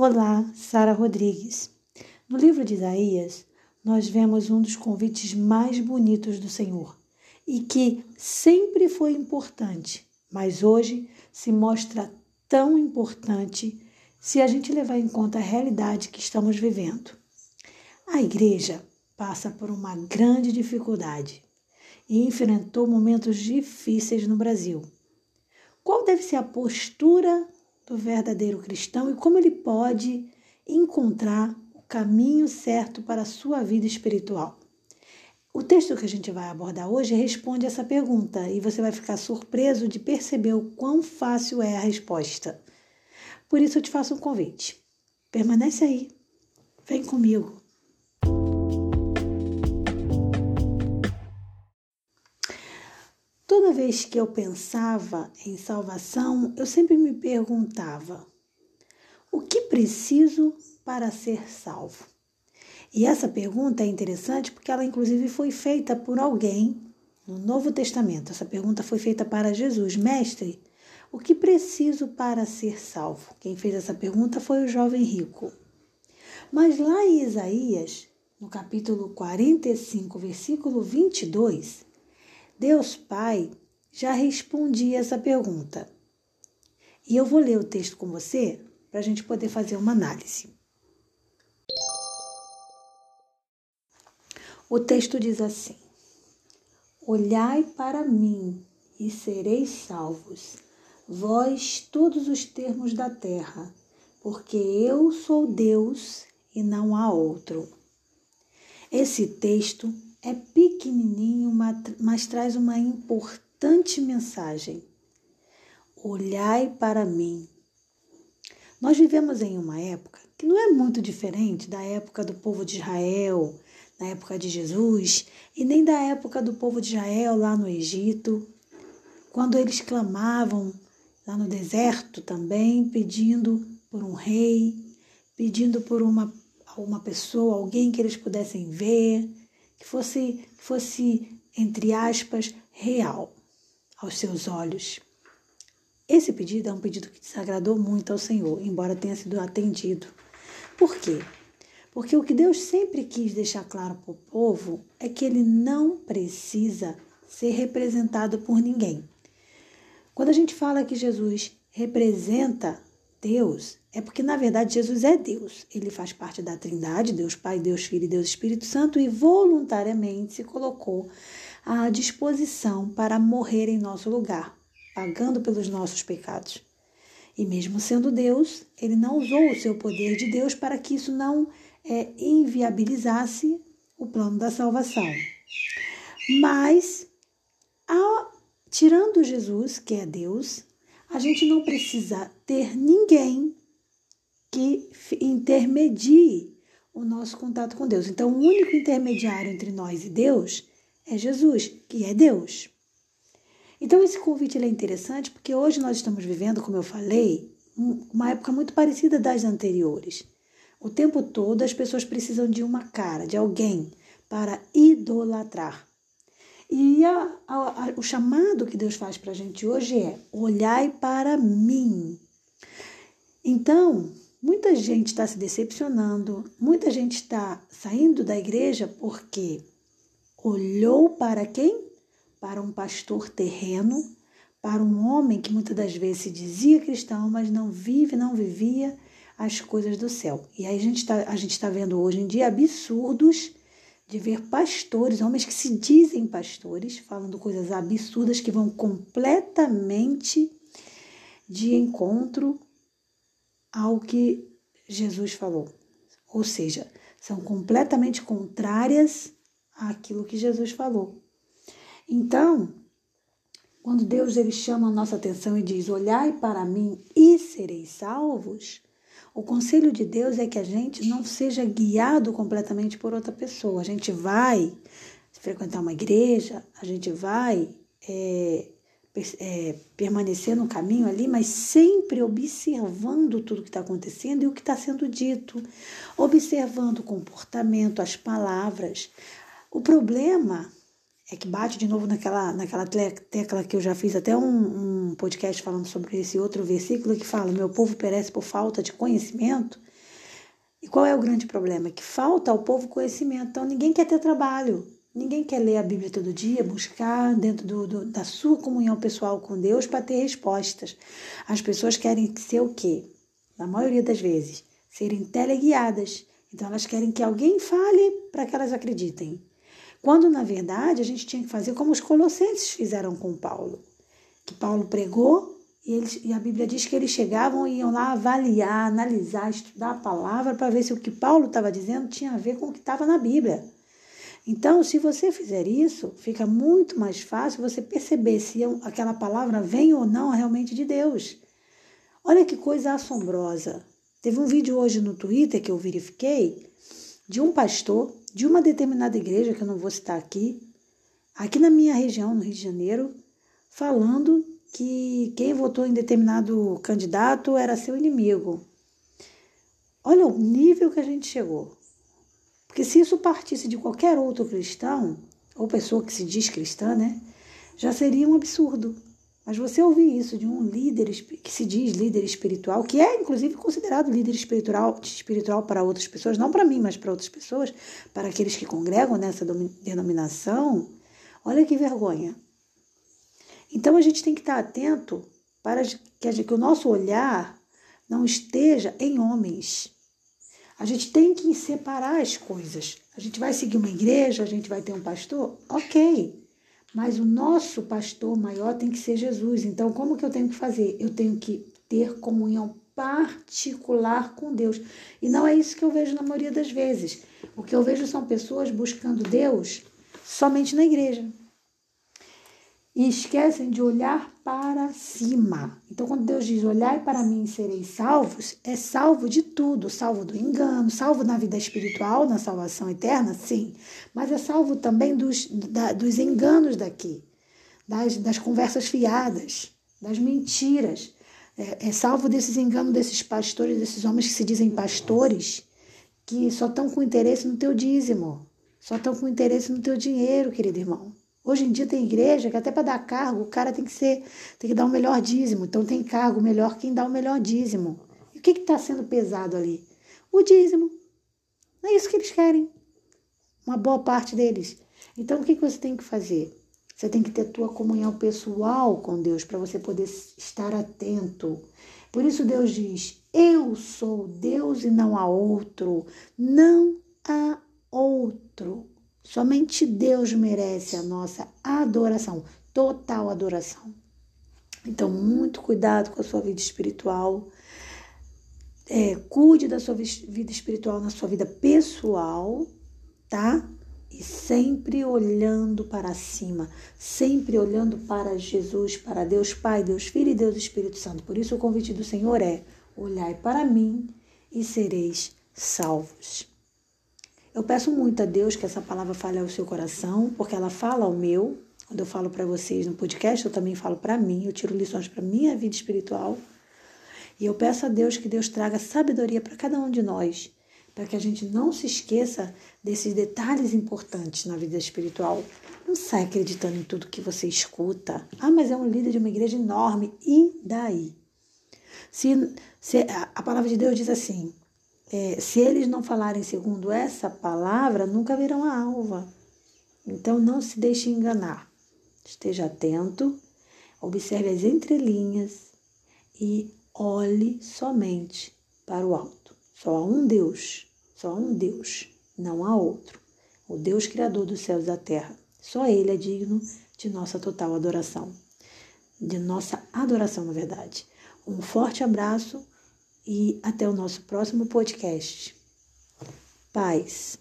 Olá, Sara Rodrigues. No livro de Isaías, nós vemos um dos convites mais bonitos do Senhor e que sempre foi importante, mas hoje se mostra tão importante se a gente levar em conta a realidade que estamos vivendo. A igreja passa por uma grande dificuldade e enfrentou momentos difíceis no Brasil. Qual deve ser a postura do verdadeiro cristão e como ele pode encontrar o caminho certo para a sua vida espiritual. O texto que a gente vai abordar hoje responde essa pergunta e você vai ficar surpreso de perceber o quão fácil é a resposta. Por isso eu te faço um convite. Permanece aí. Vem comigo. Toda vez que eu pensava em salvação, eu sempre me perguntava: o que preciso para ser salvo? E essa pergunta é interessante porque ela, inclusive, foi feita por alguém no Novo Testamento. Essa pergunta foi feita para Jesus: Mestre, o que preciso para ser salvo? Quem fez essa pergunta foi o jovem rico. Mas lá em Isaías, no capítulo 45, versículo 22, Deus Pai já respondia essa pergunta. E eu vou ler o texto com você para a gente poder fazer uma análise. O texto diz assim: Olhai para mim e sereis salvos, vós todos os termos da terra, porque eu sou Deus e não há outro. Esse texto é pequenininho, mas traz uma importante mensagem. Olhai para mim. Nós vivemos em uma época que não é muito diferente da época do povo de Israel, na época de Jesus, e nem da época do povo de Israel lá no Egito, quando eles clamavam lá no deserto também, pedindo por um rei, pedindo por uma, uma pessoa, alguém que eles pudessem ver, que fosse, fosse, entre aspas, real aos seus olhos. Esse pedido é um pedido que desagradou muito ao Senhor, embora tenha sido atendido. Por quê? Porque o que Deus sempre quis deixar claro para o povo é que ele não precisa ser representado por ninguém. Quando a gente fala que Jesus representa Deus, é porque na verdade Jesus é Deus. Ele faz parte da Trindade, Deus Pai, Deus Filho e Deus Espírito Santo, e voluntariamente se colocou à disposição para morrer em nosso lugar, pagando pelos nossos pecados. E mesmo sendo Deus, ele não usou o seu poder de Deus para que isso não é, inviabilizasse o plano da salvação. Mas, tirando Jesus, que é Deus, a gente não precisa ter ninguém que intermedie o nosso contato com Deus. Então, o único intermediário entre nós e Deus é Jesus, que é Deus. Então, esse convite é interessante porque hoje nós estamos vivendo, como eu falei, uma época muito parecida das anteriores. O tempo todo as pessoas precisam de uma cara, de alguém para idolatrar. E a, a, a, o chamado que Deus faz para a gente hoje é: olhai para mim. Então, muita gente está se decepcionando, muita gente está saindo da igreja porque olhou para quem? Para um pastor terreno, para um homem que muitas das vezes se dizia cristão, mas não vive, não vivia as coisas do céu. E aí a gente está tá vendo hoje em dia absurdos de ver pastores, homens que se dizem pastores, falando coisas absurdas que vão completamente de encontro ao que Jesus falou. Ou seja, são completamente contrárias àquilo que Jesus falou. Então, quando Deus ele chama a nossa atenção e diz: "Olhai para mim e sereis salvos", o conselho de Deus é que a gente não seja guiado completamente por outra pessoa. A gente vai frequentar uma igreja, a gente vai é, é, permanecer no caminho ali, mas sempre observando tudo que está acontecendo e o que está sendo dito, observando o comportamento, as palavras. O problema é que bate de novo naquela, naquela tecla que eu já fiz até um, um podcast falando sobre esse outro versículo que fala: Meu povo perece por falta de conhecimento. E qual é o grande problema? Que falta ao povo conhecimento. Então ninguém quer ter trabalho, ninguém quer ler a Bíblia todo dia, buscar dentro do, do, da sua comunhão pessoal com Deus para ter respostas. As pessoas querem ser o quê? Na maioria das vezes, serem teleguiadas. Então elas querem que alguém fale para que elas acreditem. Quando, na verdade, a gente tinha que fazer como os colossenses fizeram com Paulo. Que Paulo pregou e, eles, e a Bíblia diz que eles chegavam e iam lá avaliar, analisar, estudar a palavra para ver se o que Paulo estava dizendo tinha a ver com o que estava na Bíblia. Então, se você fizer isso, fica muito mais fácil você perceber se aquela palavra vem ou não realmente de Deus. Olha que coisa assombrosa. Teve um vídeo hoje no Twitter que eu verifiquei de um pastor de uma determinada igreja, que eu não vou citar aqui, aqui na minha região, no Rio de Janeiro, falando que quem votou em determinado candidato era seu inimigo. Olha o nível que a gente chegou. Porque se isso partisse de qualquer outro cristão, ou pessoa que se diz cristã, né, já seria um absurdo. Mas você ouvir isso de um líder que se diz líder espiritual, que é inclusive considerado líder espiritual, espiritual para outras pessoas, não para mim, mas para outras pessoas, para aqueles que congregam nessa denominação, olha que vergonha. Então a gente tem que estar atento para que, que o nosso olhar não esteja em homens. A gente tem que separar as coisas. A gente vai seguir uma igreja, a gente vai ter um pastor, ok. Mas o nosso pastor maior tem que ser Jesus. Então, como que eu tenho que fazer? Eu tenho que ter comunhão particular com Deus. E não é isso que eu vejo na maioria das vezes. O que eu vejo são pessoas buscando Deus somente na igreja e esquecem de olhar para cima. Então, quando Deus diz olhai para mim e sereis salvos, é salvo de tudo, salvo do engano, salvo na vida espiritual, na salvação eterna, sim, mas é salvo também dos, da, dos enganos daqui, das, das conversas fiadas, das mentiras. É, é salvo desses enganos desses pastores, desses homens que se dizem pastores, que só estão com interesse no teu dízimo, só estão com interesse no teu dinheiro, querido irmão. Hoje em dia tem igreja que até para dar cargo, o cara tem que ser, tem que dar o melhor dízimo. Então tem cargo melhor quem dá o melhor dízimo. E o que está sendo pesado ali? O dízimo. É isso que eles querem. Uma boa parte deles. Então o que, que você tem que fazer? Você tem que ter tua comunhão pessoal com Deus para você poder estar atento. Por isso Deus diz: Eu sou Deus e não há outro. Não há outro. Somente Deus merece a nossa adoração, total adoração. Então, muito cuidado com a sua vida espiritual. É, cuide da sua vida espiritual na sua vida pessoal, tá? E sempre olhando para cima, sempre olhando para Jesus, para Deus Pai, Deus Filho e Deus Espírito Santo. Por isso, o convite do Senhor é: olhai para mim e sereis salvos. Eu peço muito a Deus que essa palavra fale ao seu coração, porque ela fala ao meu. Quando eu falo para vocês no podcast, eu também falo para mim, eu tiro lições para minha vida espiritual. E eu peço a Deus que Deus traga sabedoria para cada um de nós, para que a gente não se esqueça desses detalhes importantes na vida espiritual. Não sai acreditando em tudo que você escuta. Ah, mas é um líder de uma igreja enorme. E daí? Se, se a palavra de Deus diz assim: é, se eles não falarem segundo essa palavra, nunca verão a alva. Então não se deixe enganar. Esteja atento, observe as entrelinhas e olhe somente para o alto. Só há um Deus, só há um Deus, não há outro. O Deus Criador dos céus e da terra. Só Ele é digno de nossa total adoração. De nossa adoração, na verdade. Um forte abraço e até o nosso próximo podcast. Paz.